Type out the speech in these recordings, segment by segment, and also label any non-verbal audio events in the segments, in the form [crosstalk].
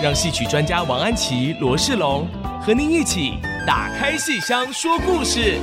让戏曲专家王安琪、罗世龙和您一起打开戏箱说故事。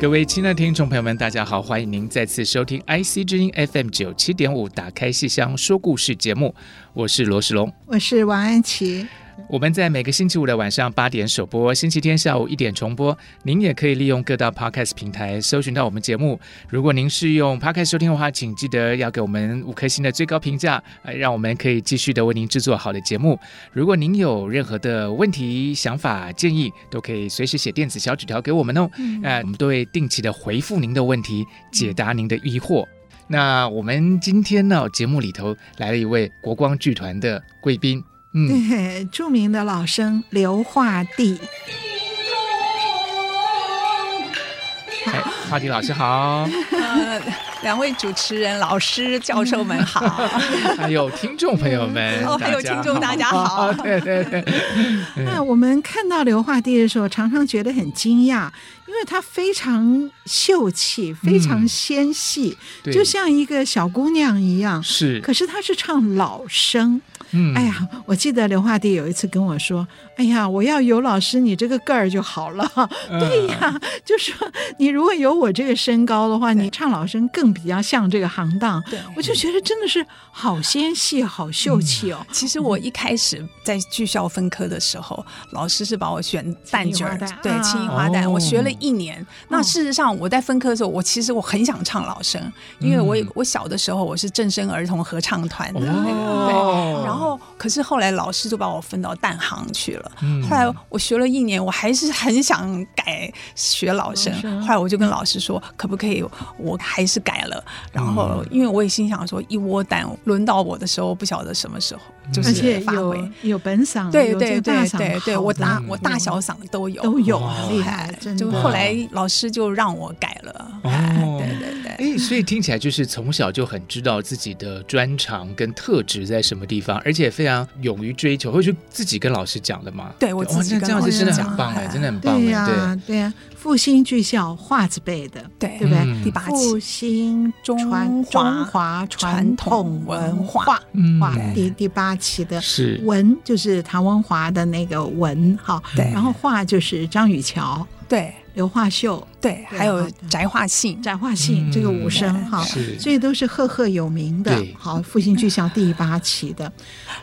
各位亲爱的听众朋友们，大家好，欢迎您再次收听 IC 之音 FM 九七点五，打开戏箱说故事节目，我是罗世龙，我是王安祈。我们在每个星期五的晚上八点首播，星期天下午一点重播。您也可以利用各大 Podcast 平台搜寻到我们节目。如果您是用 Podcast 收听的话，请记得要给我们五颗星的最高评价，呃，让我们可以继续的为您制作好的节目。如果您有任何的问题、想法、建议，都可以随时写电子小纸条给我们哦。嗯，呃，我们都会定期的回复您的问题，解答您的疑惑。那我们今天呢，节目里头来了一位国光剧团的贵宾。嗯，对，著名的老生刘化弟。哎，化第老师好。呃，两位主持人、老师、教授们好。[laughs] 还有听众朋友们，哦，还有听众大家好。对 [laughs] 对对。[laughs] 那我们看到刘化弟的时候，常常觉得很惊讶，因为她非常秀气，非常纤细，嗯，就像一个小姑娘一样。是。可是她是唱老生。嗯，哎呀，我记得刘化弟有一次跟我说：“哎呀，我要有老师你这个个儿就好了。[laughs] 嗯”对呀，就说你如果有我这个身高的话，你唱老生更比较像这个行当。对，我就觉得真的是好纤细、好秀气哦。其实我一开始在剧校分科的时候，老师是把我选旦角，对，青衣花旦，啊、我学了一年。哦、那事实上我在分科的时候，我其实我很想唱老生，因为我我小的时候我是正声儿童合唱团的那个，对，然后。然后，可是后来老师就把我分到蛋行去了。嗯、后来我学了一年，我还是很想改学老生。嗯、后来我就跟老师说，可不可以？我还是改了。然后，因为我也心想说，一窝蛋轮到我的时候，不晓得什么时候。就是发挥，有有本嗓，对对对对对，我大我大小嗓都有都有，厉害！就后来老师就让我改了。哦，对对对。哎，所以听起来就是从小就很知道自己的专长跟特质在什么地方，而且非常勇于追求，会去自己跟老师讲的嘛。对，我自己跟老师讲，真的很棒哎，真的很棒。对呀，对呀。复兴剧校华字辈的，对对不对？第八期复兴中中华传统文化，嗯第第八期的是文，就是唐文华的那个文哈。对，然后画就是张雨桥，对。刘化秀，对，还有翟化信，翟化信这个武生哈，所以都是赫赫有名的。好，复兴剧校第八期的，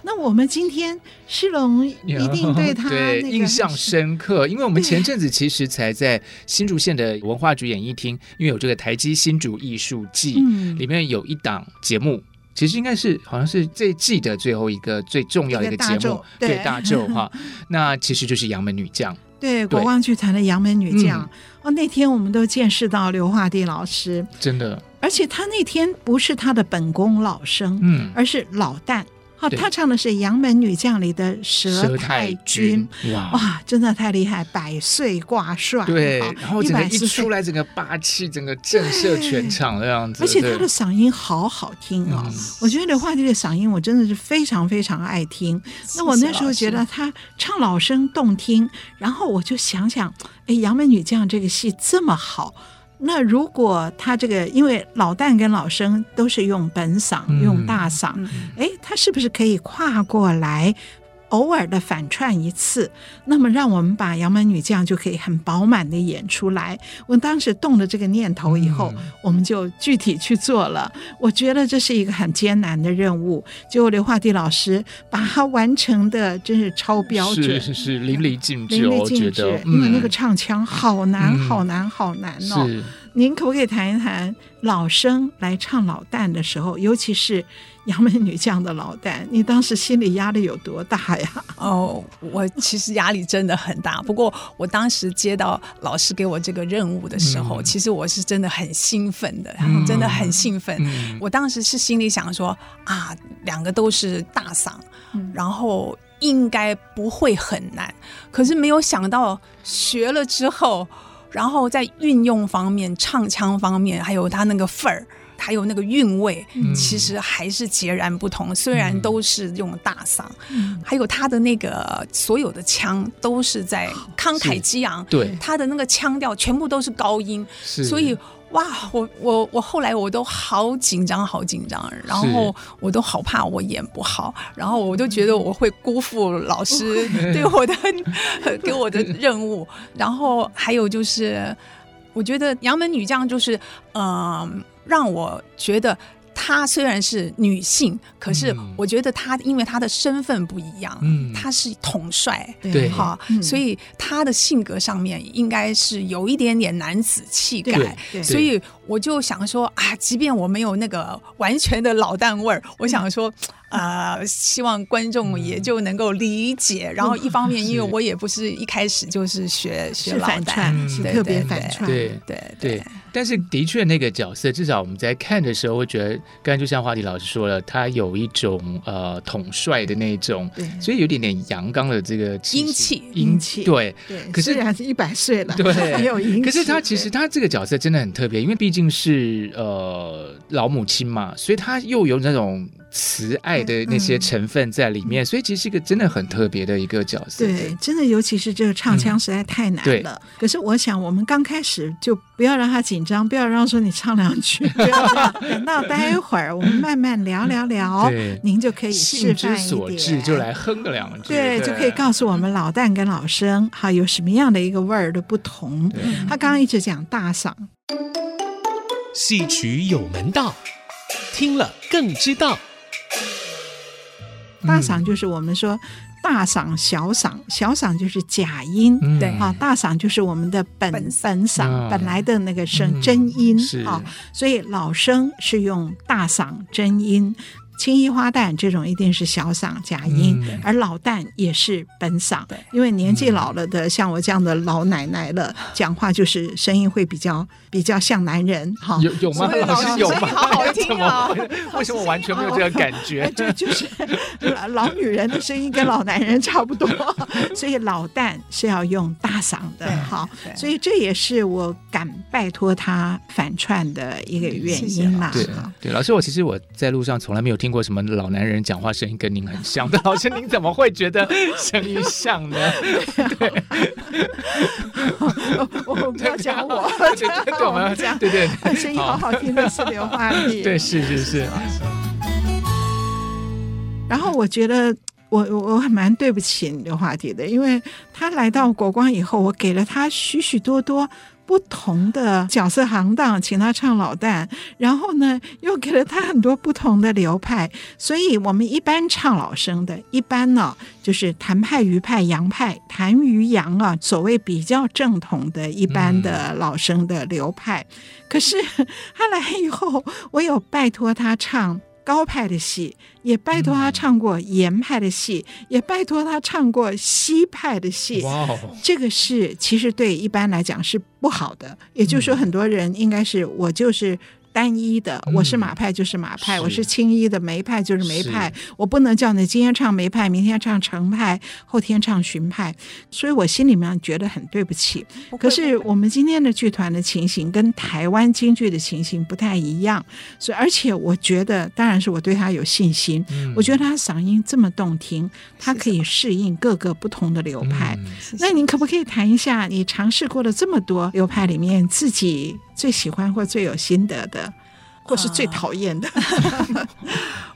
那我们今天世龙一定对他 [laughs] 印象深刻，因为我们前阵子其实才在新竹县的文化局演艺厅，因为有这个台积新竹艺术季，里面有一档节目，其实应该是好像是这季的最后一个最重要的一个节目，对。大咒哈，[laughs] 那其实就是杨门女将。对，国光剧团的杨门女将、嗯、哦，那天我们都见识到刘化弟老师，真的，而且他那天不是他的本宫老生，嗯，而是老旦。他唱的是《杨门女将》里的佘太君，哇，哇，真的太厉害，百岁挂帅，对，然后整个一出来，整个霸气，整个震慑全场的样子，而且他的嗓音好好听啊！嗯、我觉得刘化第的嗓音，我真的是非常非常爱听。那我那时候觉得他唱老生动听，然后我就想想，哎，《杨门女将》这个戏这么好。那如果他这个，因为老旦跟老生都是用本嗓，嗯、用大嗓，哎、嗯，他是不是可以跨过来？偶尔的反串一次，那么让我们把杨门女将就可以很饱满的演出来。我当时动了这个念头以后，嗯、我们就具体去做了。我觉得这是一个很艰难的任务，结果刘化帝老师把它完成的真是超标准，是是是淋漓尽致，淋漓尽致。因为那个唱腔好难，好难，好难哦。您可不可以谈一谈老生来唱老旦的时候，尤其是杨门女将的老旦，你当时心理压力有多大呀？哦，我其实压力真的很大。不过我当时接到老师给我这个任务的时候，嗯、其实我是真的很兴奋的，嗯、真的很兴奋。嗯、我当时是心里想说啊，两个都是大嗓，嗯、然后应该不会很难。可是没有想到学了之后。然后在运用方面、唱腔方面，还有他那个份儿，还有那个韵味，嗯、其实还是截然不同。虽然都是用大嗓，嗯、还有他的那个所有的腔都是在慷慨激昂，对，他的那个腔调全部都是高音，是所以。哇，我我我后来我都好紧张，好紧张，然后我都好怕我演不好，然后我都觉得我会辜负老师 [laughs] 对我的 [laughs] 给我的任务，然后还有就是，我觉得杨门女将就是，嗯、呃，让我觉得。她虽然是女性，可是我觉得她因为她的身份不一样，嗯，她是统帅，对，哈，所以她的性格上面应该是有一点点男子气概，所以我就想说啊，即便我没有那个完全的老旦味儿，我想说。啊、呃，希望观众也就能够理解。嗯、然后一方面，因为 [laughs] 我也不是一开始就是学是学老旦，是特别反串。对对对。但是的确，那个角色至少我们在看的时候，会觉得，刚才就像华迪老师说了，他有一种呃统帅的那种，对所以有点点阳刚的这个英气，英气。对对。可是还是一百岁了，对，[laughs] 很有英气。可是他其实他这个角色真的很特别，因为毕竟是呃老母亲嘛，所以他又有那种。慈爱的那些成分在里面，嗯、所以其实是一个真的很特别的一个角色。对，真的，尤其是这个唱腔实在太难了。嗯、可是我想，我们刚开始就不要让他紧张，不要让他说你唱两句，[laughs] 不要这样。等到待一会儿，我们慢慢聊聊聊，您就可以示范一点。兴之所至，就来哼个两句。对，对就可以告诉我们老旦跟老生哈有什么样的一个味儿的不同。他刚刚一直讲大嗓，戏曲有门道，听了更知道。大嗓就是我们说大嗓、小嗓，小嗓就是假音，对。啊，大嗓就是我们的本本嗓本来的那个声真音啊，所以老生是用大嗓真音。青衣花旦这种一定是小嗓假音，嗯、而老旦也是本嗓，因为年纪老了的，嗯、像我这样的老奶奶了，讲话就是声音会比较比较像男人哈。有有吗？老 [laughs] 师有吗？好好听啊！[laughs] 为什么我完全没有这个感觉？就 [laughs] 就是老女人的声音跟老男人差不多，所以老旦是要用大嗓的哈。所以这也是我敢拜托他反串的一个原因啦。对对，老师，我其实我在路上从来没有听过什么老男人讲话声音跟您很像的，老师您怎么会觉得 [laughs] 声音像呢？[laughs] 对，[laughs] 我们不要讲我，对对，我们要讲，对对，声音好好听的是刘华丽，对，是是是。然后我觉得我我我还蛮对不起刘华迪的，因为他来到国光以后，我给了他许许多多。不同的角色行当，请他唱老旦，然后呢，又给了他很多不同的流派。所以，我们一般唱老生的，一般呢，就是谭派、余派、杨派，谭、余、杨啊，所谓比较正统的一般的老生的流派。嗯、可是 [laughs] 他来以后，我有拜托他唱。高派的戏，也拜托他唱过严派的戏，嗯、也拜托他唱过西派的戏。哇哦，这个是其实对一般来讲是不好的。也就是说，很多人应该是我就是。单一的，我是马派就是马派，嗯、我是青衣的梅派就是梅派，我不能叫你今天唱梅派，明天唱程派，后天唱荀派，所以我心里面觉得很对不起。不可是我们今天的剧团的情形跟台湾京剧的情形不太一样，所以而且我觉得，当然是我对他有信心，嗯、我觉得他嗓音这么动听，他可以适应各个不同的流派。嗯、那您可不可以谈一下，你尝试过了这么多流派里面自己？最喜欢或最有心得的，或是最讨厌的，呃、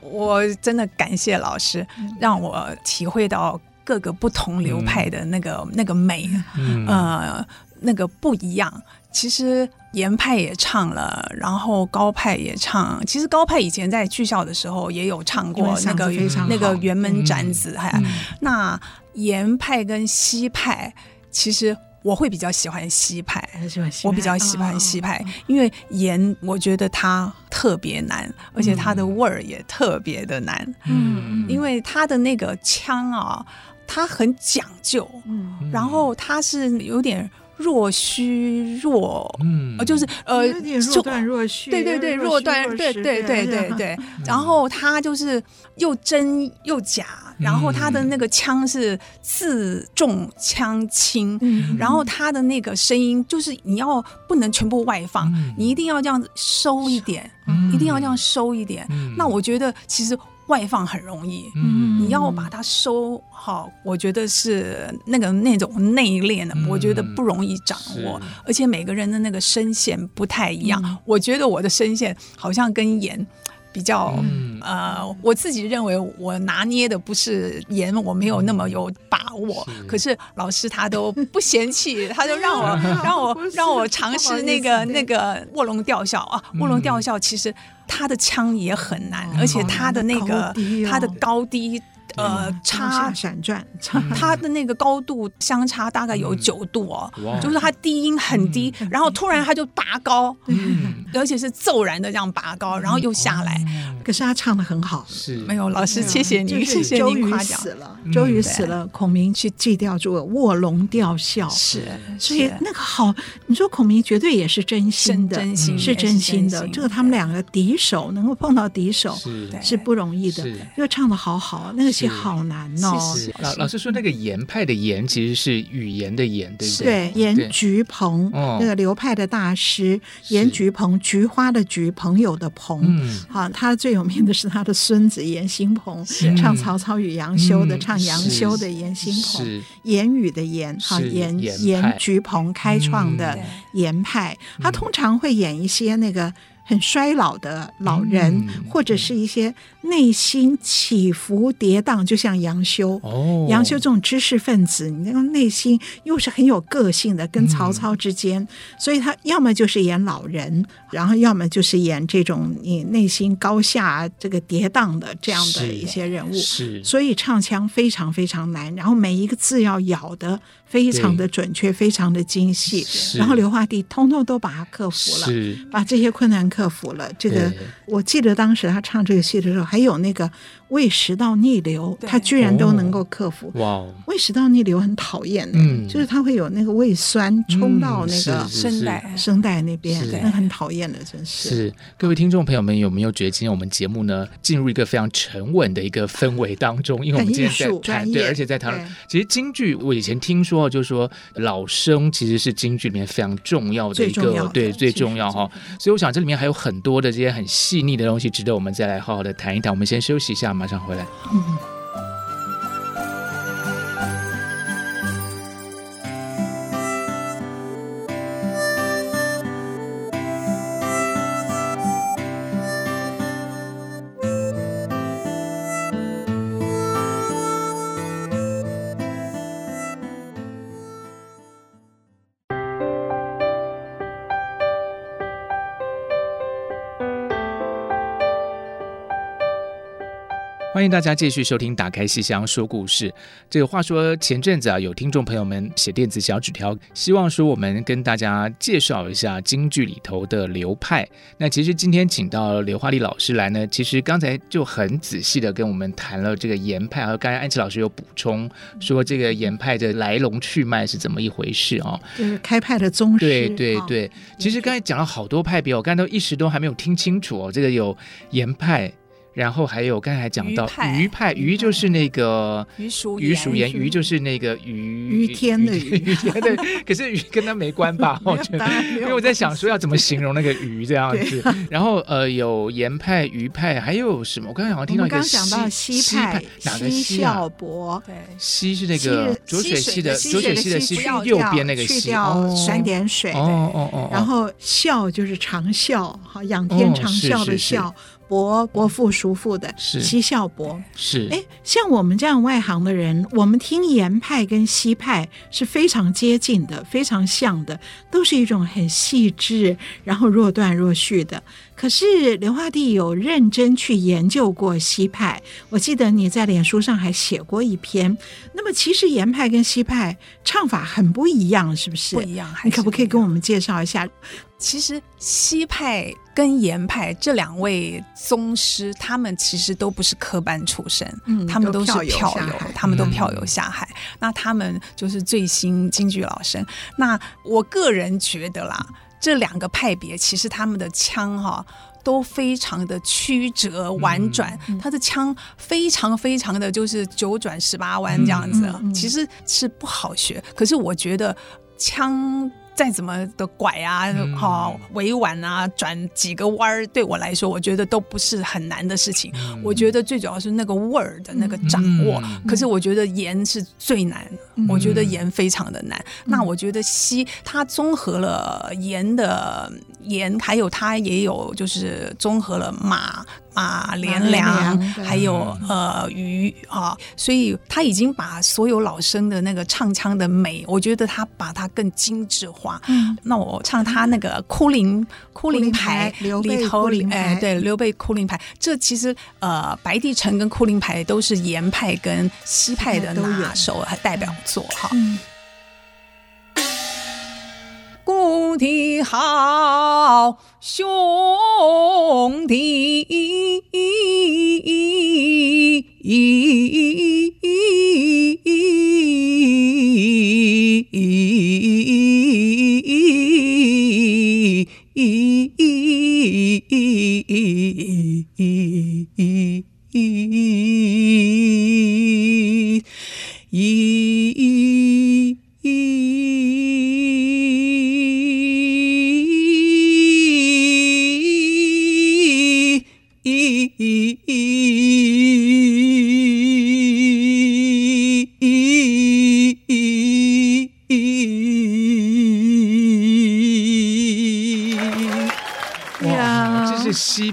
[laughs] 我真的感谢老师，让我体会到各个不同流派的那个、嗯、那个美，嗯、呃，那个不一样。其实严派也唱了，然后高派也唱。其实高派以前在剧校的时候也有唱过那个那个辕门斩子，还、嗯、那严派跟西派。其实我会比较喜欢西派，喜欢西派我比较喜欢西派，哦、因为盐我觉得它特别难，而且它的味儿也特别的难。嗯，因为它的那个腔啊，它很讲究，嗯，然后它是有点。若虚若，嗯，就是呃，若断若虚，对对对，若断，对对对对对。然后他就是又真又假，然后他的那个腔是字重腔轻，然后他的那个声音就是你要不能全部外放，你一定要这样子收一点，一定要这样收一点。那我觉得其实。外放很容易，嗯，你要把它收好，我觉得是那个那种内敛的，我觉得不容易掌握，而且每个人的那个声线不太一样。我觉得我的声线好像跟演比较，呃，我自己认为我拿捏的不是盐，我没有那么有把握。可是老师他都不嫌弃，[laughs] 他就让我 [laughs] 让我让我尝试那个那个卧龙吊孝。啊，卧龙吊孝其实。他的枪也很难，而且他的那个他的高低呃差闪转，它的那个高度相差大概有九度哦，就是它低音很低，然后突然他就拔高，[laughs] 而且是骤然的这样拔高，然后又下来。可是他唱的很好，是。没有老师，谢谢您，谢谢您夸奖。死了，周瑜死了，孔明去祭吊住了卧龙吊孝，是，所以那个好，你说孔明绝对也是真心的，真心是真心的。这个他们两个敌手能够碰到敌手是。不容易的，因为唱的好好，那个戏好难哦。老老师说那个言派的言其实是语言的言，对不对？对，严菊鹏那个流派的大师严菊鹏，菊花的菊，朋友的朋，嗯。好，他最。有名的是他的孙子严新鹏，唱曹操与杨修的，唱杨修的严新鹏，言语的言，好严严菊鹏开创的言派，他通常会演一些那个。很衰老的老人，嗯、或者是一些内心起伏跌宕，就像杨修。哦，杨修这种知识分子，你那个内心又是很有个性的，跟曹操之间，嗯、所以他要么就是演老人，然后要么就是演这种你内心高下这个跌宕的这样的一些人物。是，所以唱腔非常非常难，然后每一个字要咬的。非常的准确，非常的精细，然后刘华弟通通都把它克服了，把这些困难克服了。这个我记得当时他唱这个戏的时候，还有那个胃食道逆流，他居然都能够克服。哇，胃食道逆流很讨厌的，就是他会有那个胃酸冲到那个声带声带那边，那很讨厌的，真是。是各位听众朋友们，有没有觉得今天我们节目呢进入一个非常沉稳的一个氛围当中？因为我们今天在谈，对，而且在谈，其实京剧我以前听说。就是说，老生其实是京剧里面非常重要的一个，对，最重要哈。所以我想这里面还有很多的这些很细腻的东西，值得我们再来好好的谈一谈。我们先休息一下，马上回来。嗯欢迎大家继续收听《打开戏箱说故事》。这个话说前阵子啊，有听众朋友们写电子小纸条，希望说我们跟大家介绍一下京剧里头的流派。那其实今天请到刘华丽老师来呢，其实刚才就很仔细的跟我们谈了这个严派，和刚才安琪老师有补充说这个严派的来龙去脉是怎么一回事啊？就是开派的宗师。对对对，其实刚才讲了好多派别，我刚才都一时都还没有听清楚哦。这个有严派。然后还有刚才还讲到鱼派，鱼就是那个余叔余叔岩，余就是那个鱼鱼天的余，对，[laughs] 可是鱼跟他没关吧？[laughs] 我觉得，因为我在想说要怎么形容那个鱼这样子。然后呃，有盐派、鱼派，还有什么？我刚才好像听到一个讲到西派，哪个西啊？孝伯，对，西是那个浊水溪的浊水溪的西，右边那个溪，去掉三点水。哦哦哦。然后笑就是长啸，哈仰天长笑的啸。伯伯父叔父的是。西孝伯。是。哎，像我们这样外行的人，我们听严派跟西派是非常接近的，非常像的，都是一种很细致，然后若断若续的。可是刘华弟有认真去研究过西派，我记得你在脸书上还写过一篇。那么其实严派跟西派唱法很不一样，是不是？不一样，你可不可以跟我们介绍一下？其实西派跟严派这两位宗师，他们其实都不是科班出身，嗯，他们都是票友，他们都票友下海。嗯、那他们就是最新京剧老生。那我个人觉得啦，这两个派别其实他们的枪哈都非常的曲折婉转，嗯、他的枪非常非常的就是九转十八弯这样子，嗯嗯嗯、其实是不好学。可是我觉得腔。再怎么的拐啊，好、嗯、委婉啊，转几个弯儿，对我来说，我觉得都不是很难的事情。嗯、我觉得最主要是那个味儿的那个掌握。嗯、可是我觉得盐是最难，嗯、我觉得盐非常的难。嗯、那我觉得西它综合了盐的盐，还有它也有就是综合了马。马连良，还有呃鱼啊，所以他已经把所有老生的那个唱腔的美，我觉得他把它更精致化。嗯，那我唱他那个哭灵哭灵牌里头，哎，对，刘备哭灵牌，这其实呃白帝城跟哭灵牌都是严派跟西派的拿手和代表作哈。故地好兄弟，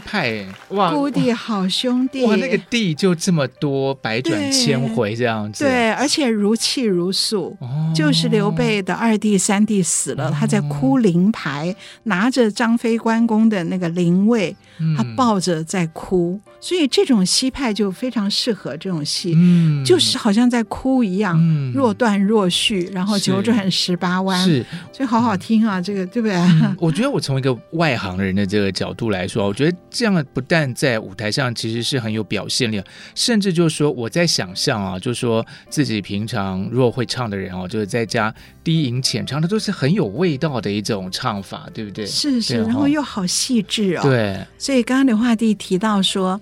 西派哇，故地好兄弟。哇，那个地就这么多，百转千回这样子，对，对，而且如泣如诉，哦、就是刘备的二弟三弟死了，哦、他在哭灵牌，拿着张飞关公的那个灵位，嗯、他抱着在哭，所以这种西派就非常适合这种戏，嗯、就是好像在哭一样，嗯、若断若续，然后九转十八弯，是，所以好好听啊，这个对不对？嗯、我觉得我从一个外行人的这个角度来说。我觉得这样不但在舞台上其实是很有表现力，甚至就是说我在想象啊，就是说自己平常若会唱的人哦，就是在家低吟浅唱，的都是很有味道的一种唱法，对不对？是是，然后又好细致哦。对，所以刚刚刘华弟提到说，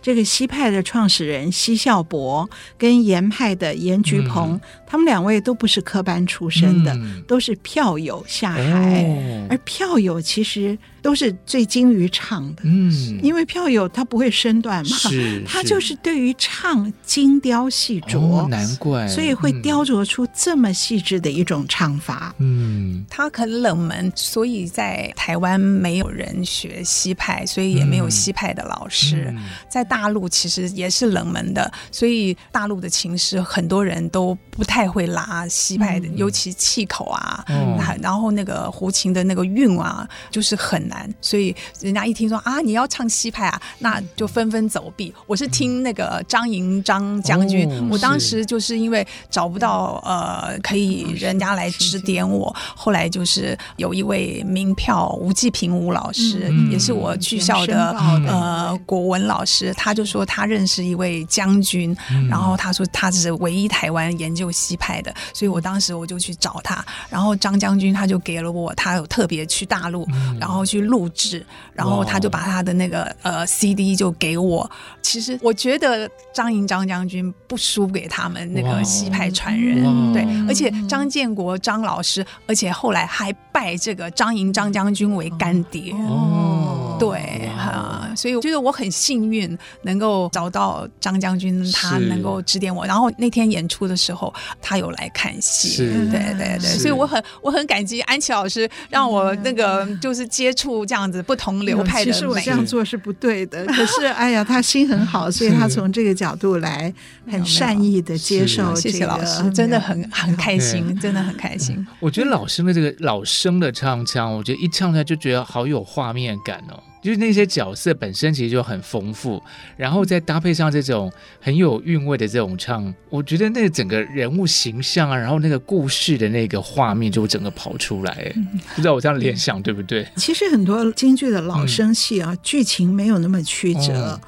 这个西派的创始人奚孝伯跟严派的严菊鹏，嗯、他们两位都不是科班出身的，嗯、都是票友下海，哦、而票友其实。都是最精于唱的，嗯，因为票友他不会身段嘛，是，[laughs] 他就是对于唱精雕细琢，哦，难怪，所以会雕琢出这么细致的一种唱法。嗯，他很冷门，所以在台湾没有人学西派，所以也没有西派的老师。嗯，在大陆其实也是冷门的，所以大陆的琴师很多人都不太会拉西派的，嗯，尤其气口啊，嗯，然后那个胡琴的那个韵啊，就是很。难，所以人家一听说啊，你要唱西派啊，那就纷纷走避。我是听那个张莹张将军，哦、我当时就是因为找不到呃可以人家来指点我，后来就是有一位名票吴继平吴老师，嗯、也是我剧校的呃国文老师，他就说他认识一位将军，嗯、然后他说他是唯一台湾研究西派的，所以我当时我就去找他，然后张将军他就给了我，他有特别去大陆，嗯、然后去。录制，然后他就把他的那个呃 CD 就给我。其实我觉得张莹张将军不输给他们那个西派传人，对，而且张建国张老师，而且后来还拜这个张莹张将军为干爹。哦，对哈，所以我觉得我很幸运能够找到张将军，他能够指点我。然后那天演出的时候，他有来看戏，对对对，所以我很我很感激安琪老师让我那个就是接触。这样子不同流派的，其实我这样做是不对的。可是，哎呀，他心很好，所以他从这个角度来很善意的接受。谢谢老师，真的很很开心，真的很开心。我觉得老师的这个老生的唱腔，我觉得一唱出来就觉得好有画面感哦。就是那些角色本身其实就很丰富，然后再搭配上这种很有韵味的这种唱，我觉得那个整个人物形象啊，然后那个故事的那个画面就整个跑出来，嗯、不知道我这样联想对不对？其实很多京剧的老生戏啊，嗯、剧情没有那么曲折，哦、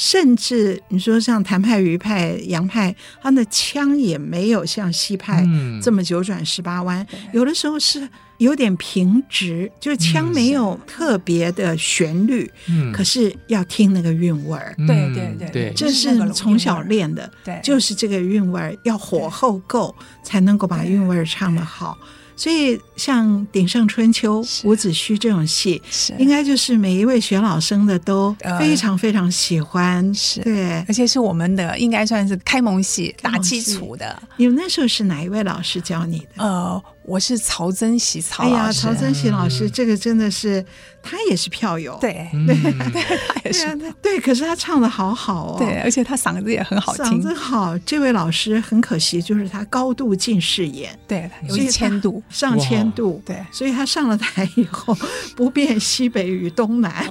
甚至你说像谭派、余派、杨派，他的腔也没有像西派这么九转十八弯，嗯、有的时候是。有点平直，就是腔没有特别的旋律，嗯，可是要听那个韵味儿，对对对对，这是从小练的，对，就是这个韵味儿要火候够，才能够把韵味儿唱得好。所以像《鼎盛春秋》、伍子胥这种戏，应该就是每一位学老生的都非常非常喜欢，是，对，而且是我们的应该算是开蒙戏打基础的。你们那时候是哪一位老师教你的？呃。我是曹增喜曹老师，哎呀，曹增喜老师，这个真的是他也是票友，对对，[laughs] 他也是。对，可是他唱的好好哦，对，而且他嗓子也很好听，嗓子好。这位老师很可惜，就是他高度近视眼，对，有一千度。上千度，对，所以他上了台以后不辨西北与东南，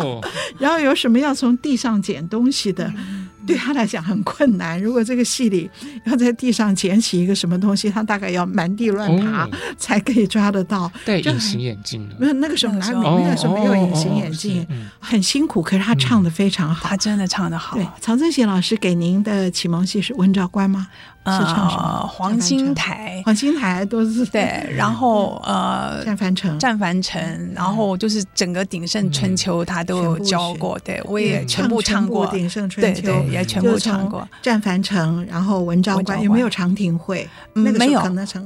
[laughs] 然后有什么要从地上捡东西的。对他来讲很困难。如果这个戏里要在地上捡起一个什么东西，他大概要满地乱爬才可以抓得到。戴隐形眼镜了？没有，那个时候哪有？那个时候没有隐形眼镜，很辛苦。可是他唱的非常好，他真的唱得好。对，曹正贤老师给您的启蒙戏是《温兆官》吗？是唱什么？黄金台，[laughs] 黄金台都是对。然后 [laughs] 呃，战樊城，战樊城，然后就是整个鼎盛春秋，他都有教过。对，我也全部唱过鼎盛春秋。也全部唱过《战樊城》，然后《文章关》有没有长亭会？那个没有，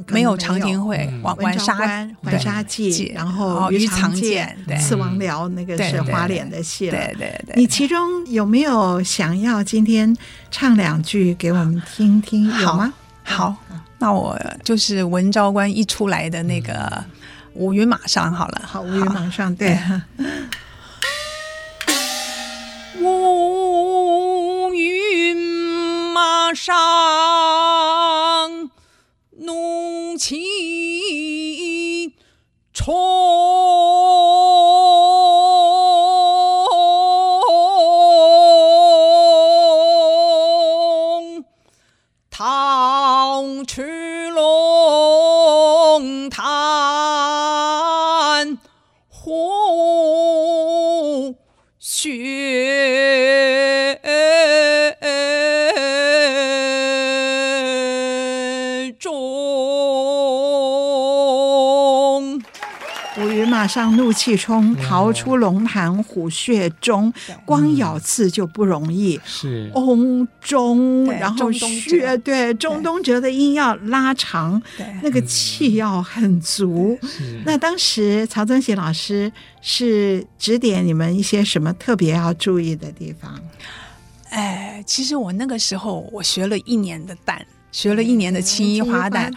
没有长亭会。浣纱关、浣纱记，然后鱼藏剑、刺王僚，那个是花脸的戏了。对对对。你其中有没有想要今天唱两句给我们听听？[laughs] 有吗？好，那我就是《文昭关》一出来的那个乌云马上好了。好，乌云马上对。乌云马上怒气冲，马上怒气冲，逃出龙潭虎穴中，光咬刺就不容易。是翁中，然后穴对中东哲的音要拉长，那个气要很足。那当时曹增喜老师是指点你们一些什么特别要注意的地方？哎，其实我那个时候我学了一年的旦。学了一年的青衣花旦，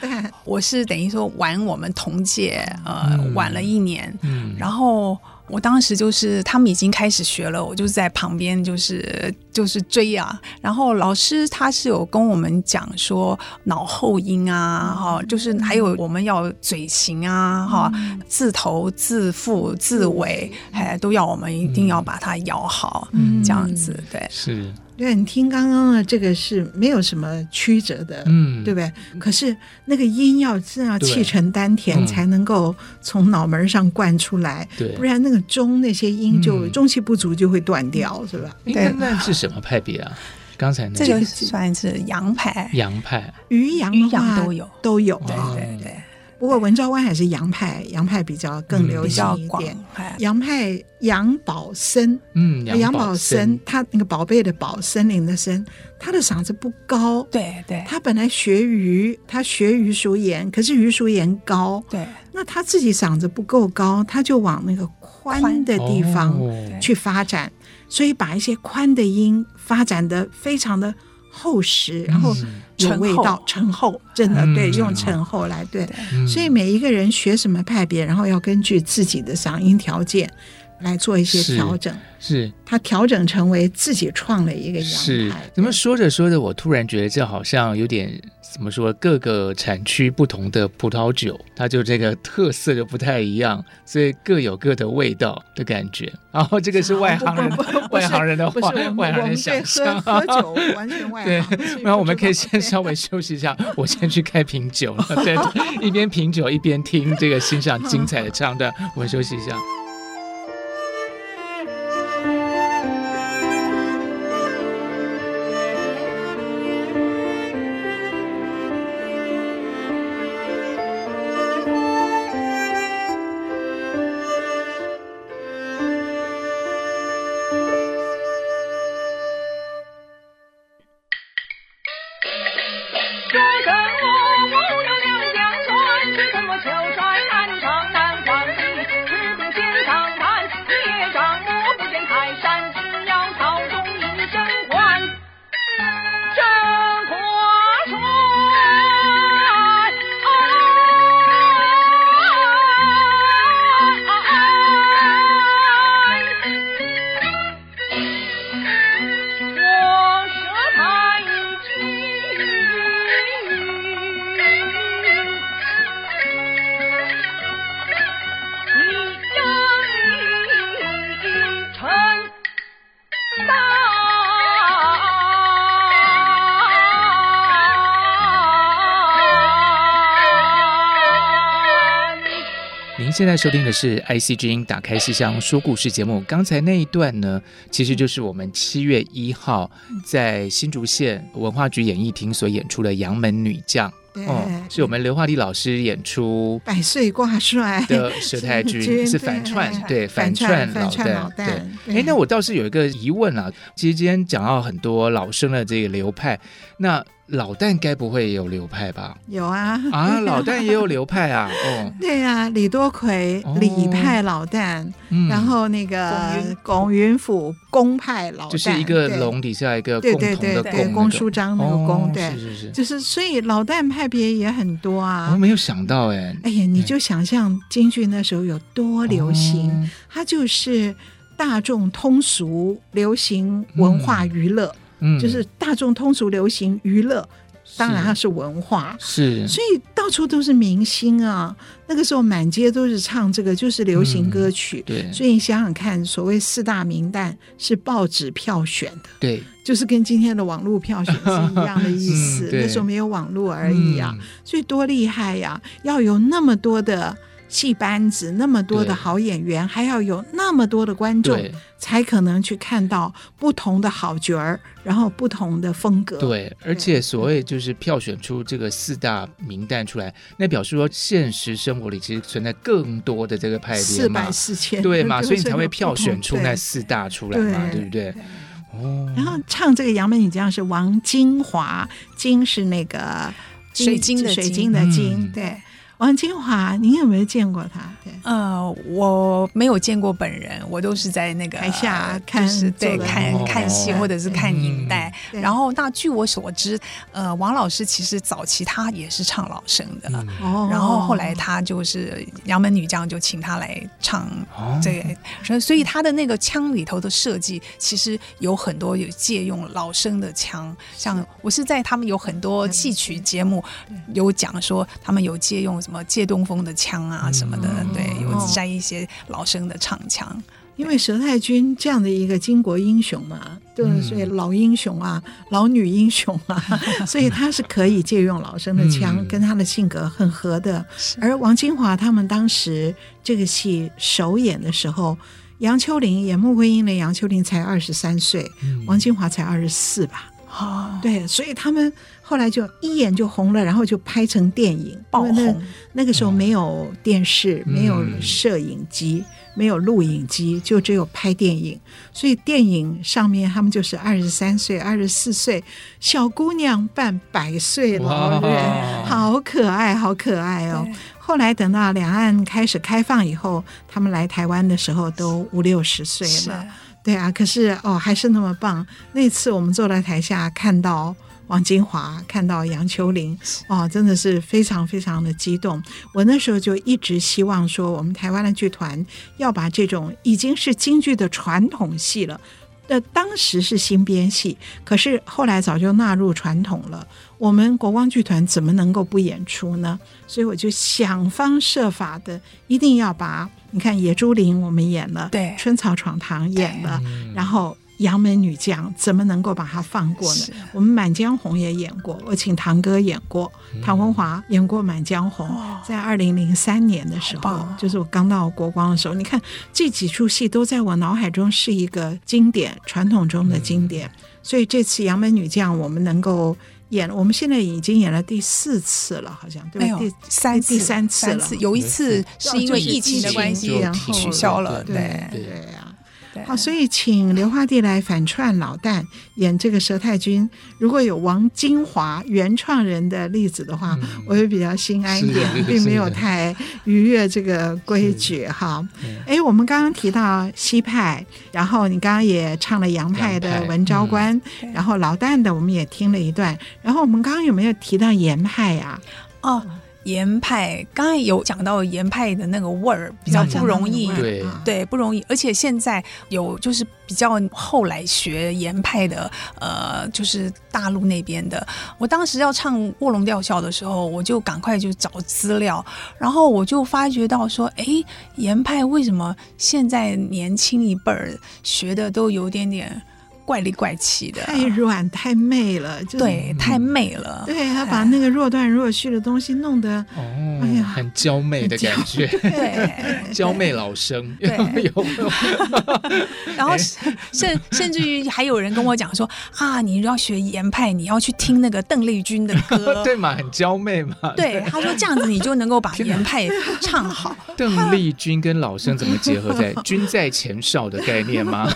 我是等于说晚我们同届，呃，晚了一年。然后我当时就是他们已经开始学了，我就在旁边就是就是追啊。然后老师他是有跟我们讲说脑后音啊，哈，就是还有我们要嘴型啊，哈，字头、字腹、字尾，哎，都要我们一定要把它咬好，这样子，对，是。对，你听刚刚的这个是没有什么曲折的，嗯，对不对？可是那个音要真要气沉丹田，才能够从脑门上灌出来，对，不然那个中那些音就中气不足就会断掉，是吧？对，那是什么派别啊？刚才那个。这个算是洋派，洋派，余杨余杨都有，都有，对对对。不过文昭关还是杨派，杨派比较更流行一点。杨派杨宝森，嗯，杨宝森，他那个宝贝的宝，森林的森，他的嗓子不高。对对，他本来学余，他学余淑妍，可是余淑妍高。对，那他自己嗓子不够高，他就往那个宽的地方去发展，所以把一些宽的音发展的非常的厚实，然后。有味道，醇厚，真的对，用醇厚来对，所以每一个人学什么派别，然后要根据自己的嗓音条件，来做一些调整。是，他调整成为自己创了一个阳是，怎么说着说着，我突然觉得这好像有点怎么说？各个产区不同的葡萄酒，它就这个特色就不太一样，所以各有各的味道的感觉。[laughs] 然后这个是外行人，[laughs] 外行人的话，外行人想象。[laughs] 喝酒完全外行。对，然后我们可以先稍微休息一下，我先去开瓶酒了。对，一边品酒一边听这个欣赏精彩的唱段，我们休息一下。现在收听的是 IC 之音打开信箱说故事节目。刚才那一段呢，其实就是我们七月一号在新竹县文化局演艺厅所演出的《杨门女将》。哦，是我们刘华丽老师演出百岁挂帅的佘太 [laughs] 君，是反串，对反串老旦。对，哎，那我倒是有一个疑问啊，其实今天讲到很多老生的这个流派，那。老旦该不会也有流派吧？有啊。啊，老旦也有流派啊！[laughs] 哦，对啊，李多奎李派老旦，然后那个龚云甫龚派老旦，就是一个龙底下一个共同的龚，龚书章那个龚，对，是是是，就是所以老旦派别也很多啊。我没有想到哎，哎呀，你就想象京剧那时候有多流行，它就是大众通俗流行文化娱乐。嗯，就是大众通俗流行娱乐，当然它是文化，是，所以到处都是明星啊。那个时候满街都是唱这个，就是流行歌曲。嗯、对，所以你想想看，所谓四大名旦是报纸票选的，对，就是跟今天的网络票选是一样的意思。[laughs] 嗯、那时候没有网络而已啊，嗯、所以多厉害呀！要有那么多的。戏班子那么多的好演员，还要有那么多的观众，才可能去看到不同的好角儿，然后不同的风格。对，而且所谓就是票选出这个四大名旦出来，那表示说现实生活里其实存在更多的这个派别嘛，四百四千，对嘛？所以你才会票选出那四大出来嘛，对不对？哦。然后唱这个杨门女将是王金华，金是那个水晶的水晶的晶，对。王金华，你有没有见过他？对，呃，我没有见过本人，我都是在那个台下看，是对看看戏或者是看影带。然后，那据我所知，呃，王老师其实早期他也是唱老生的，哦，然后后来他就是杨门女将就请他来唱这个，所以所以他的那个腔里头的设计其实有很多有借用老生的腔，像我是在他们有很多戏曲节目有讲说他们有借用。什么借东风的枪啊什么的，嗯、对，有摘一些老生的唱腔。因为佘太君这样的一个巾帼英雄嘛，对，所以老英雄啊，老女英雄啊，[laughs] 所以他是可以借用老生的腔，跟他的性格很合的。而王金华他们当时这个戏首演的时候，杨秋玲演穆桂英的杨秋玲才二十三岁，王金华才二十四吧。啊，对，所以他们后来就一眼就红了，然后就拍成电影，爆红。那那个时候没有电视，没有摄影机，没有录影机，就只有拍电影。所以电影上面他们就是二十三岁、二十四岁小姑娘扮百岁老人，好可爱，好可爱哦。后来等到两岸开始开放以后，他们来台湾的时候都五六十岁了。对啊，可是哦，还是那么棒。那次我们坐在台下看到王金华，看到杨秋玲，哦，真的是非常非常的激动。我那时候就一直希望说，我们台湾的剧团要把这种已经是京剧的传统戏了。呃，当时是新编戏，可是后来早就纳入传统了。我们国光剧团怎么能够不演出呢？所以我就想方设法的，一定要把你看《野猪林》我们演了，对，《春草闯堂》演了，然后。杨门女将怎么能够把它放过呢？我们《满江红》也演过，我请堂哥演过，唐文华演过《满江红》。在二零零三年的时候，就是我刚到国光的时候，你看这几出戏都在我脑海中是一个经典，传统中的经典。所以这次《杨门女将》我们能够演，我们现在已经演了第四次了，好像对吧？第三第三次了，有一次是因为疫情的关系，然后取消了。对对啊。好，所以请刘华弟来反串老旦演这个佘太君。如果有王金华原创人的例子的话，嗯、我会比较心安一点，并没有太逾越这个规矩哈。哎，我们刚刚提到西派，然后你刚刚也唱了杨派的文昭关，嗯、然后老旦的我们也听了一段，然后我们刚刚有没有提到严派呀、啊？哦。严派，刚才有讲到严派的那个味儿比较不容易，对对，不容易。而且现在有就是比较后来学严派的，呃，就是大陆那边的。我当时要唱《卧龙吊孝》的时候，我就赶快就找资料，然后我就发觉到说，哎，严派为什么现在年轻一辈儿学的都有点点。怪里怪气的，太软太媚了，就对，太媚了。对，他把那个若断若续的东西弄得，哦，哎呀，很娇媚的感觉，对，娇媚老生，对，有。[laughs] 然后甚甚至于还有人跟我讲说啊，你要学严派，你要去听那个邓丽君的歌，[laughs] 对嘛，很娇媚嘛。对，他说这样子你就能够把 [laughs] 严派唱好。邓丽君跟老生怎么结合在？君在前哨的概念吗？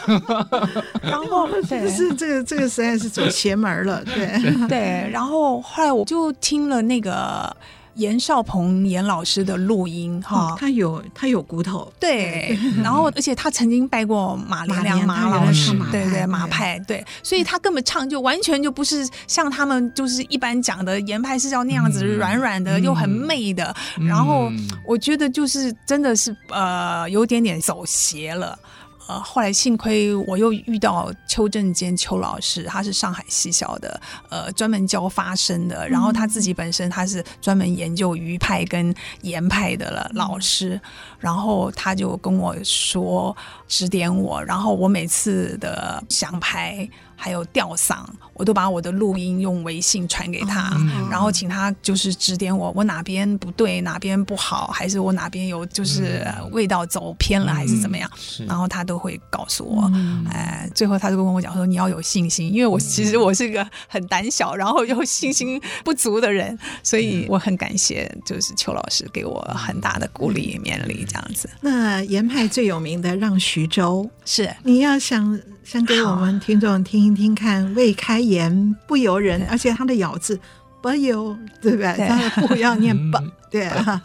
然后。对，[laughs] 是这个这个实在是走邪门了，对 [laughs] 对。然后后来我就听了那个严少鹏严老师的录音，哈，他有他有骨头，对。然后而且他曾经拜过马连良马老师，对对马派，对。所以他根本唱就完全就不是像他们就是一般讲的严派是要那样子软软的又很媚的。然后我觉得就是真的是呃有点点走邪了。呃，后来幸亏我又遇到邱正坚邱老师，他是上海戏校的，呃，专门教发声的。然后他自己本身他是专门研究余派跟严派的了老师，然后他就跟我说指点我，然后我每次的想排。还有吊嗓，我都把我的录音用微信传给他，哦、然后请他就是指点我，我哪边不对，哪边不好，还是我哪边有就是味道走偏了，还是怎么样，嗯、然后他都会告诉我。嗯、哎，最后他就跟我讲说：“你要有信心，因为我其实我是个很胆小，然后又信心不足的人，所以我很感谢，就是邱老师给我很大的鼓励勉励，这样子。”那严派最有名的《让徐州》是你要想。先给我们听众听一听看，未开言不由人，而且他的咬字不由，对不对？不要念不，对啊，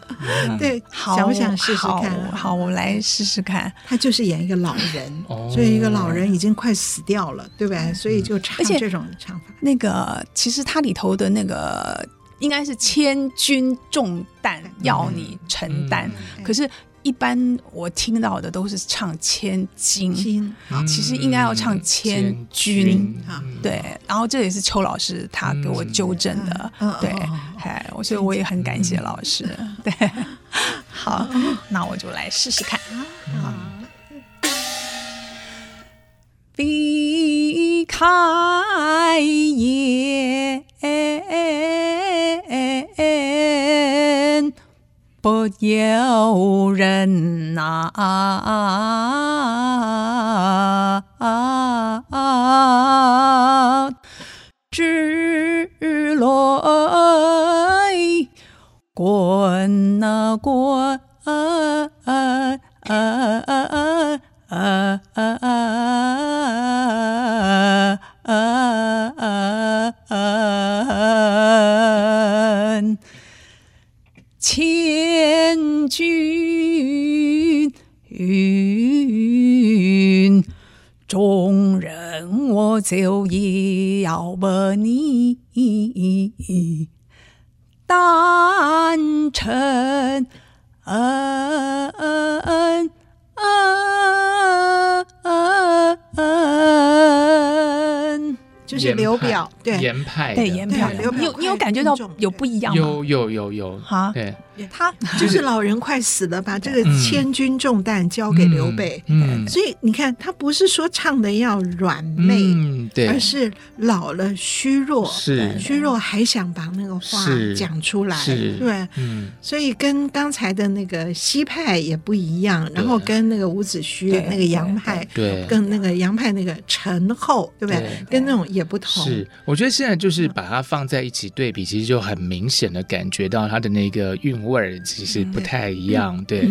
对，想不想试试看？好，我来试试看。他就是演一个老人，所以一个老人已经快死掉了，对不对？所以就唱这种唱法。那个其实它里头的那个应该是千钧重担要你承担，可是。一般我听到的都是唱千金，其实应该要唱千军啊。对，然后这也是邱老师他给我纠正的。对，哎，所以我也很感谢老师。[laughs] 对，好，那我就来试试看。离开有人呐、啊，只泪滚啊滚。众人我我就也要把你。当成，就是刘表。对，严派，对严派。你有你有感觉到有不一样吗？有有有有，哈，对。他就是老人快死了，把这个千钧重担交给刘备。嗯，所以你看，他不是说唱的要软媚，对，而是老了虚弱，是虚弱还想把那个话讲出来，对，嗯，所以跟刚才的那个西派也不一样，然后跟那个伍子胥那个杨派，对，跟那个杨派那个陈后，对不对？跟那种也不同。是，我觉得现在就是把它放在一起对比，其实就很明显的感觉到它的那个韵。味儿其实不太一样，对，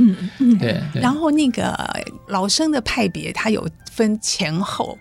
对。然后那个老生的派别，它有分前后，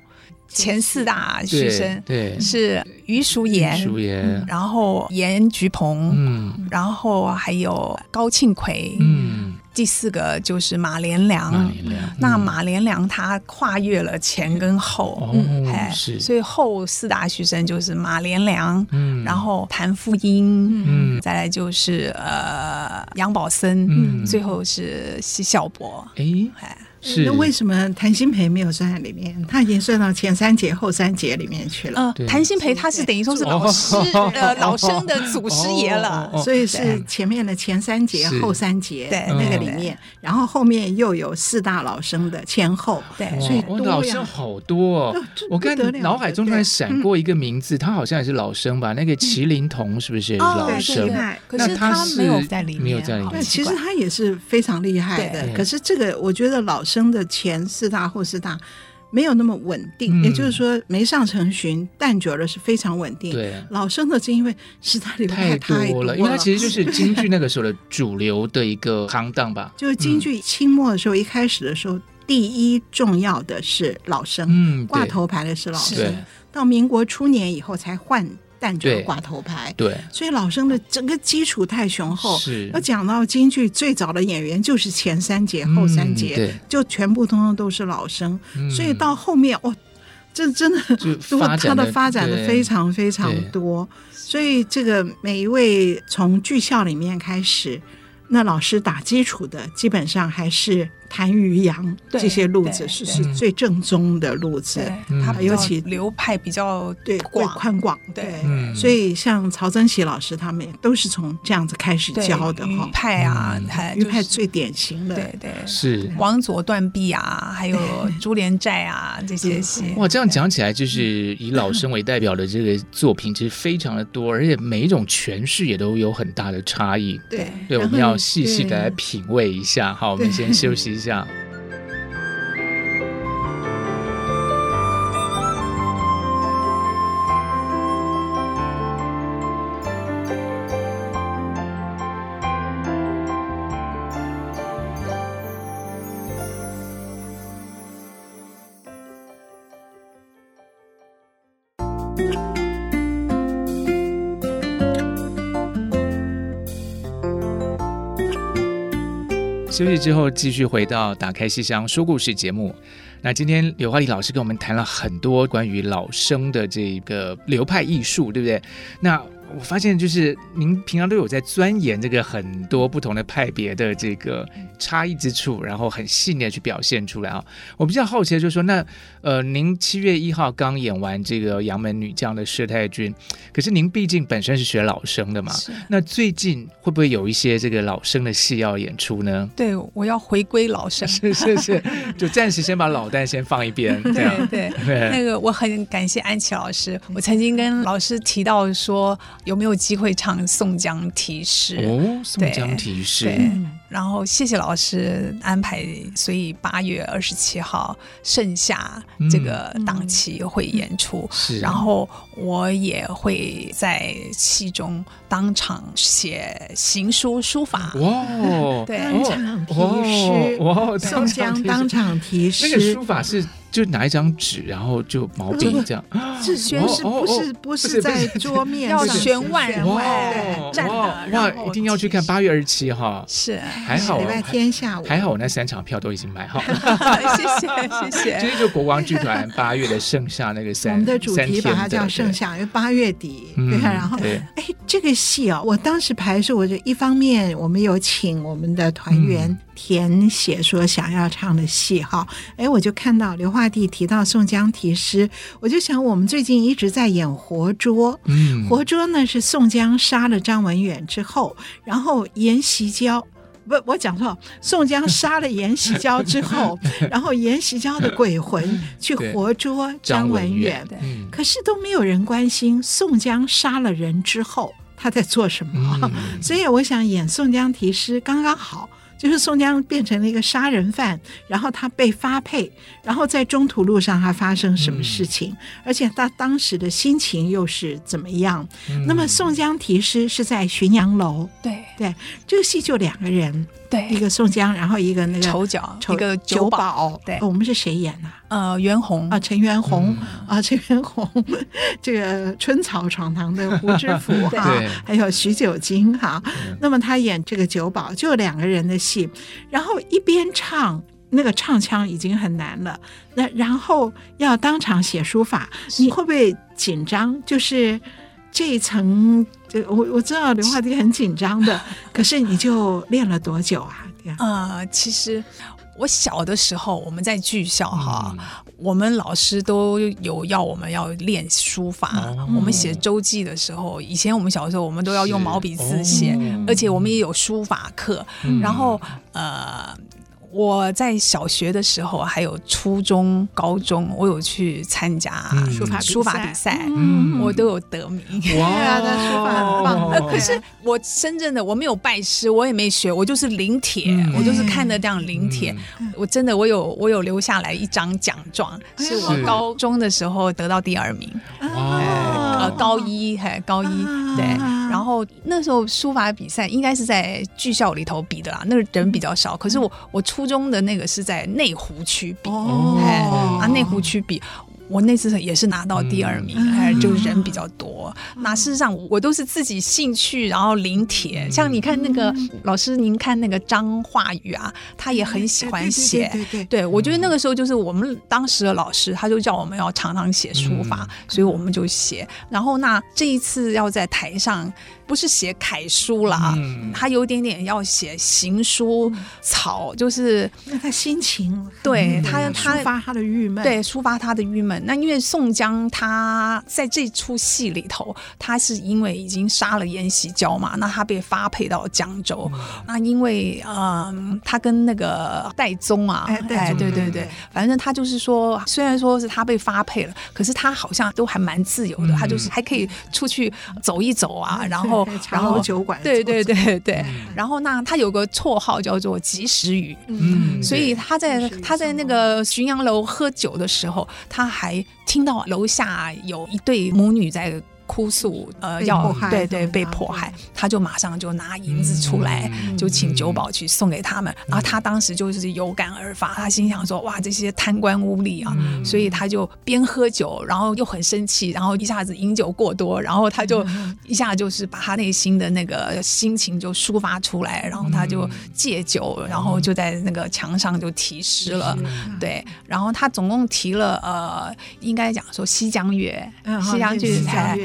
前四大须生，对，是余叔岩，叔岩，然后严菊鹏，嗯，然后还有高庆奎，嗯。第四个就是马连良，马连良，那马连良他跨越了前跟后，嗯，哎，是，所以后四大学生就是马连良，嗯，然后谭富英，嗯，再来就是呃杨宝森，嗯，最后是奚孝伯，哎，哎。是那为什么谭鑫培没有算在里面？他已经算到前三节后三节里面去了。谭鑫培他是等于说是老师 [laughs] 呃老生的祖师爷了，所以是前面的前三节后三节对那个里面，然后后面又有四大老生的前后，对，所以老生好多哦。我刚脑海中突然闪过一个名字，他好像也是老生吧？那个麒麟童是不是老生？可是他没有在里面，没有在里面。其实他也是非常厉害的。可是这个我觉得老生的前四大后四大没有那么稳定，也就是说没上成巡，旦角的是非常稳定。对，老生的是因为实在里面太多了，因为它其实就是京剧那个时候的主流的一个行当吧。[laughs] 就是京剧清末的时候，一开始的时候，第一重要的是老生，嗯，挂头牌的是老生，到民国初年以后才换。旦角挂头牌，对，所以老生的整个基础太雄厚。是，要讲到京剧最早的演员，就是前三节、后三节，就全部通通都是老生。所以到后面，哇，这真的，他的发展的非常非常多。所以这个每一位从剧校里面开始，那老师打基础的，基本上还是。谭余杨这些路子是是最正宗的路子，他尤其流派比较对广。宽广，对，所以像曹增喜老师他们也都是从这样子开始教的哈。派啊，余派最典型的，对对。是。王佐断臂啊，还有 [laughs] 朱帘寨啊这些戏。哇，这样讲起来，就是以老生为代表的这个作品其实非常的多，而且每一种诠释也都有很大的差异。对，对，我们要细细的来品味一下。好，我们先休息。一下。休息之后，继续回到《打开西厢说故事》节目。那今天刘华丽老师跟我们谈了很多关于老生的这个流派艺术，对不对？那我发现，就是您平常都有在钻研这个很多不同的派别的这个差异之处，然后很细腻的去表现出来啊。我比较好奇的就是说，那呃，您七月一号刚演完这个《杨门女将》的佘太君，可是您毕竟本身是学老生的嘛，那最近会不会有一些这个老生的戏要演出呢？对，我要回归老生，是是是，就暂时先把老旦先放一边，[laughs] 对对。对那个我很感谢安琪老师，我曾经跟老师提到说。有没有机会唱《宋江题诗》？哦，《宋江题诗》。对，然后谢谢老师安排，所以八月二十七号盛夏这个档期会演出。是，然后我也会在戏中当场写行书书法。哇，对，当场题诗。哇，宋江当场题诗。那个书法是就拿一张纸，然后就毛笔这样。[laughs] 是宣誓，不是不是在桌面 [laughs] 要弦外，哇站的，哇，一定要去看八月二十七号。是，还好礼拜天下午，还好我那三场票都已经买好 [laughs] 了。谢谢谢谢。这就国王剧团八月的盛夏那个三，我们的主题把它叫盛夏，因为八月底对，然后哎，这个戏啊，我当时排的时候，我就一方面我们有请我们的团员。填写说想要唱的戏哈，哎，我就看到刘化弟提到宋江题诗，我就想我们最近一直在演活捉，嗯，活捉呢是宋江杀了张文远之后，然后沿袭蛟，不，我讲错，宋江杀了阎锡蛟之后，[laughs] 然后阎锡蛟的鬼魂去活捉张文远，可是都没有人关心宋江杀了人之后他在做什么，嗯、[laughs] 所以我想演宋江题诗刚刚好。就是宋江变成了一个杀人犯，然后他被发配，然后在中途路上他发生什么事情，嗯、而且他当时的心情又是怎么样？嗯、那么宋江题诗是在浔阳楼，对对，这个戏就两个人。对，一个宋江，然后一个那个丑角，一个酒保。对，我们是谁演的？呃，袁弘啊，陈袁弘啊，陈袁弘，[laughs] 这个春草闯堂的胡志福哈，还有徐九经哈。那么他演这个酒保，就两个人的戏，然后一边唱，那个唱腔已经很难了，那然后要当场写书法，你会不会紧张？就是这一层。就我我知道刘画弟很紧张的，[laughs] 可是你就练了多久啊？呃，其实我小的时候，我们在剧校哈，嗯、我们老师都有要我们要练书法。哦、我们写周记的时候，以前我们小的时候，我们都要用毛笔字写，哦、而且我们也有书法课。嗯、然后呃。我在小学的时候，还有初中、高中，我有去参加书法书法比赛，我都有得名。哇，那书法很棒。呃，可是我深圳的我没有拜师，我也没学，我就是临帖，我就是看着这样临帖。我真的，我有我有留下来一张奖状，是我高中的时候得到第二名。呃，高一嘿高一对，然后那时候书法比赛应该是在剧校里头比的啦，那个人比较少。可是我我初中的那个是在内湖区比，哦，啊内湖区比。我那次也是拿到第二名，哎、嗯，就是人比较多。嗯、那事实上，我都是自己兴趣，然后临帖。嗯、像你看那个、嗯、老师，您看那个张化宇啊，他也很喜欢写。对对，对，对，我觉得那个时候就是我们当时的老师，他就叫我们要常常写书法，嗯、所以我们就写。然后那这一次要在台上。不是写楷书了，嗯、他有点点要写行书草，就是那他心情，对他他抒发他的郁闷，对抒发他的郁闷。那因为宋江他在这出戏里头，他是因为已经杀了严袭蛟嘛，那他被发配到江州。嗯、那因为嗯、呃，他跟那个戴宗啊，哎，哎对对对，反正他就是说，虽然说是他被发配了，可是他好像都还蛮自由的，嗯、他就是还可以出去走一走啊，嗯、然后。然后酒馆，对对对对，然后那他有个绰号叫做及时雨，嗯，所以他在他在那个浔阳楼喝酒的时候，他还听到楼下有一对母女在。哭诉，呃，要对对被迫害，他就马上就拿银子出来，就请酒保去送给他们。然后他当时就是有感而发，他心想说：“哇，这些贪官污吏啊！”所以他就边喝酒，然后又很生气，然后一下子饮酒过多，然后他就一下就是把他内心的那个心情就抒发出来，然后他就戒酒，然后就在那个墙上就题诗了。对，然后他总共提了呃，应该讲说《西江月》，《西江月》才。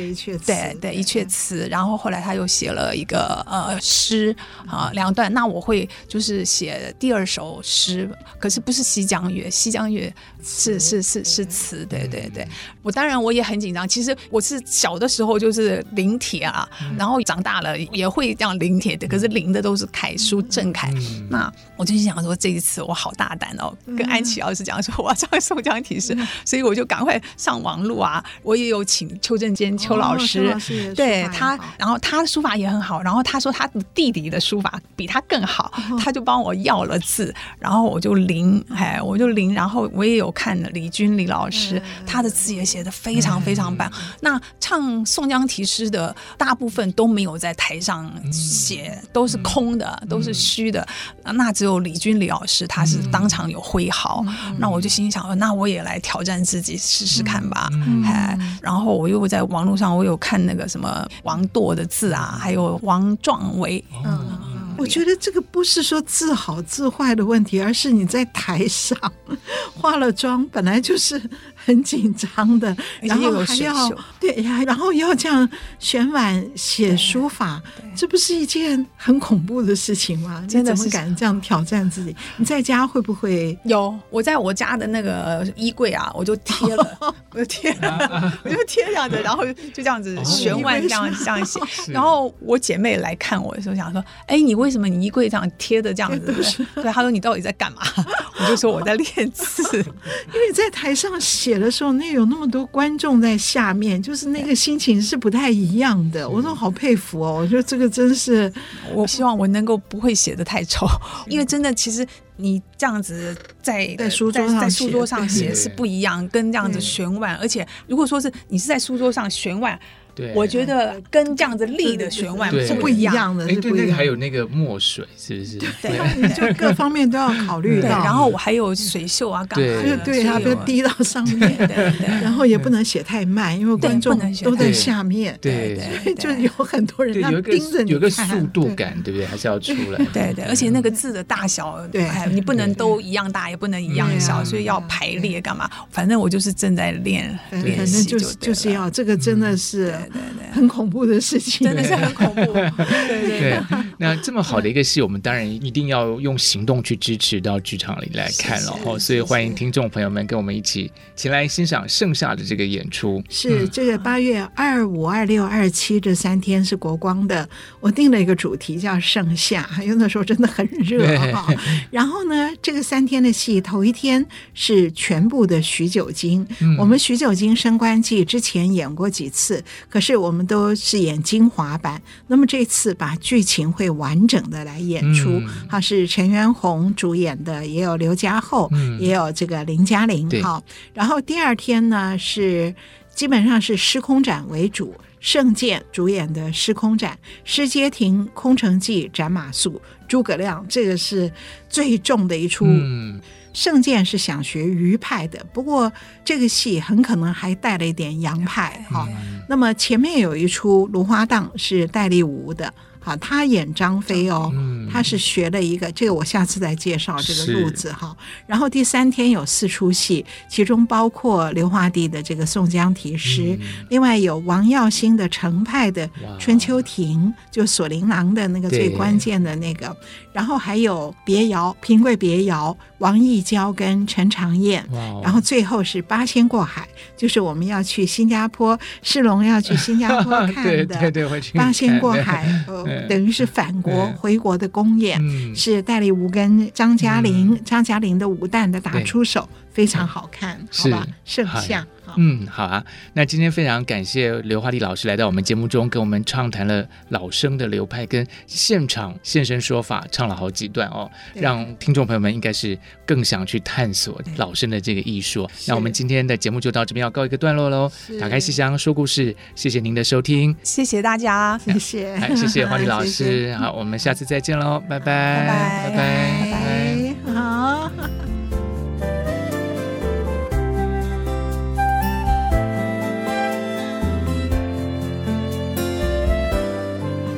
对对，一阙词，然后后来他又写了一个呃诗啊两段。那我会就是写第二首诗，可是不是《西江月》，《西江月》是是是是词。对对对，我当然我也很紧张。其实我是小的时候就是临帖啊，然后长大了也会这样临帖的，可是临的都是楷书正楷。那我就想说这一次我好大胆哦，跟安琪老师讲说我要唱宋江体诗，所以我就赶快上网路啊，我也有请邱正坚邱。老师，老师对他，然后他的书法也很好，然后他说他的弟弟的书法比他更好，哦、他就帮我要了字，然后我就临，哎，我就临，然后我也有看李军李老师，嗯、他的字也写的非常非常棒。嗯、那唱宋江题诗的大部分都没有在台上写，嗯、都是空的，嗯、都是虚的，嗯、那只有李军李老师他是当场有挥毫，嗯、那我就心想，那我也来挑战自己试试看吧，哎、嗯，然后我又在网络上我有看那个什么王铎的字啊，还有王壮伟，嗯。我觉得这个不是说字好字坏的问题，而是你在台上 [laughs] 化了妆，本来就是很紧张的，然后还要对呀，然后要这样选碗写书法，这不是一件很恐怖的事情吗？你怎么敢这样挑战自己？你在家会不会有？我在我家的那个衣柜啊，我就贴了，[laughs] 我就贴了，我就贴这样子，然后就这样子选碗这样这样写。然后我姐妹来看我的时候，想说：“哎，你为什么你衣柜这样贴的这样子？”对，她说：“你到底在干嘛？” [laughs] 我就说：“我在练字。[laughs] ”因为在台上写的时候，那有那么多观众在下面，就是那个心情是不太一样的。我说好佩服哦，我觉得这个真是，我希望我能够不会写的太丑，[laughs] 因为真的，其实你这样子在在书桌上在书桌上写是不一样，跟这样子悬腕，而且如果说是你是在书桌上选碗。对，我觉得跟这样子立的悬腕是不一样的。哎，对，那个还有那个墨水，是不是？对，你就各方面都要考虑到。然后我还有水袖啊，干嘛的？对，它不要滴到上面。对，然后也不能写太慢，因为观众都在下面。对对，就有很多人要盯着你，有个速度感，对不对？还是要出来。[laughs] 对对，而且那个字的大小，对，你不能都一样大，也不能一样小，所以要排列干嘛？反正我就是正在练练习，就是就是要这个，真的是很恐。怖的事情真的是很恐怖。对对对，那这么好的一个戏，我们当然一定要用行动去支持到剧场里来看了哈。所以欢迎听众朋友们跟我们一起前来欣赏盛夏的这个演出。是这个八月二五、二六、二七这三天是国光的，我定了一个主题叫盛夏，因为那时候真的很热哈。然后呢，这个三天的戏，头一天是全部的许久经。我们许久经升官记之前演过几次，可是我们都。是演精华版，那么这次把剧情会完整的来演出。好、嗯，是陈元洪主演的，也有刘家厚，嗯、也有这个林嘉玲。哈，然后第二天呢是基本上是施空展为主，圣剑主演的失空斩，施阶亭空城计斩马谡，诸葛亮这个是最重的一出。嗯盛鉴是想学余派的，不过这个戏很可能还带了一点洋派哈。那么前面有一出芦花荡是戴立吾的。好，他演张飞哦，嗯、他是学了一个，这个我下次再介绍这个路子哈。然后第三天有四出戏，其中包括刘华帝的这个宋江题诗，嗯、另外有王耀星的程派的春秋亭，就锁麟囊的那个最关键的那个，然后还有别窑平贵别窑王义娇跟陈长燕，然后最后是八仙过海，就是我们要去新加坡，世龙要去新加坡 [laughs] 看的。八仙过海。等于是返国回国的公演，是戴立吴跟张嘉玲，张嘉玲的武旦的打出手，非常好看，好吧？盛夏，嗯，好啊。那今天非常感谢刘华丽老师来到我们节目中，跟我们畅谈了老生的流派，跟现场现身说法，唱了好几段哦，让听众朋友们应该是更想去探索老生的这个艺术。那我们今天的节目就到这边要告一个段落喽。打开戏箱说故事，谢谢您的收听，谢谢大家，[laughs] 谢谢，哎谢谢华丽老师，[laughs] 好，我们下次再见喽，拜拜，拜拜，拜拜，好。